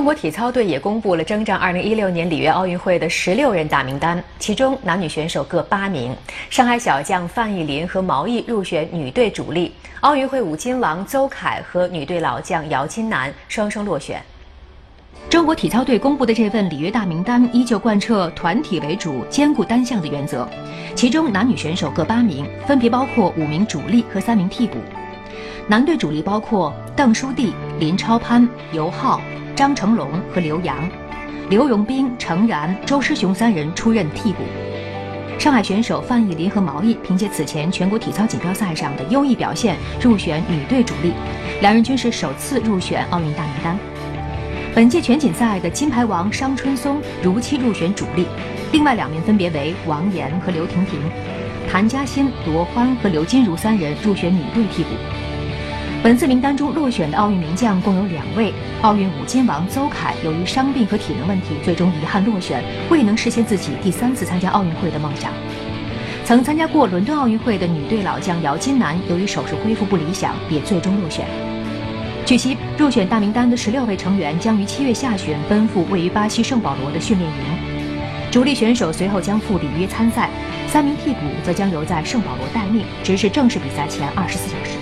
中国体操队也公布了征战2016年里约奥运会的十六人大名单，其中男女选手各八名。上海小将范逸林和毛毅入选女队主力，奥运会五金王邹凯和女队老将姚金楠双双落选。中国体操队公布的这份里约大名单依旧贯彻团体为主、兼顾单项的原则，其中男女选手各八名，分别包括五名主力和三名替补。男队主力包括邓书弟、林超攀、尤浩。张成龙和刘洋、刘荣斌、程然、周诗雄三人出任替补。上海选手范逸林和毛毅凭借此前全国体操锦标赛上的优异表现入选女队主力，两人均是首次入选奥运大名单。本届全锦赛的金牌王商春松如期入选主力，另外两名分别为王岩和刘婷婷，谭嘉欣、罗欢和刘金如三人入选女队替补。本次名单中落选的奥运名将共有两位，奥运五金王邹凯由于伤病和体能问题，最终遗憾落选，未能实现自己第三次参加奥运会的梦想。曾参加过伦敦奥运会的女队老将姚金楠，由于手术恢复不理想，也最终落选。据悉，入选大名单的十六位成员将于七月下旬奔赴位于巴西圣保罗的训练营，主力选手随后将赴里约参赛，三名替补则将留在圣保罗待命，直至正式比赛前二十四小时。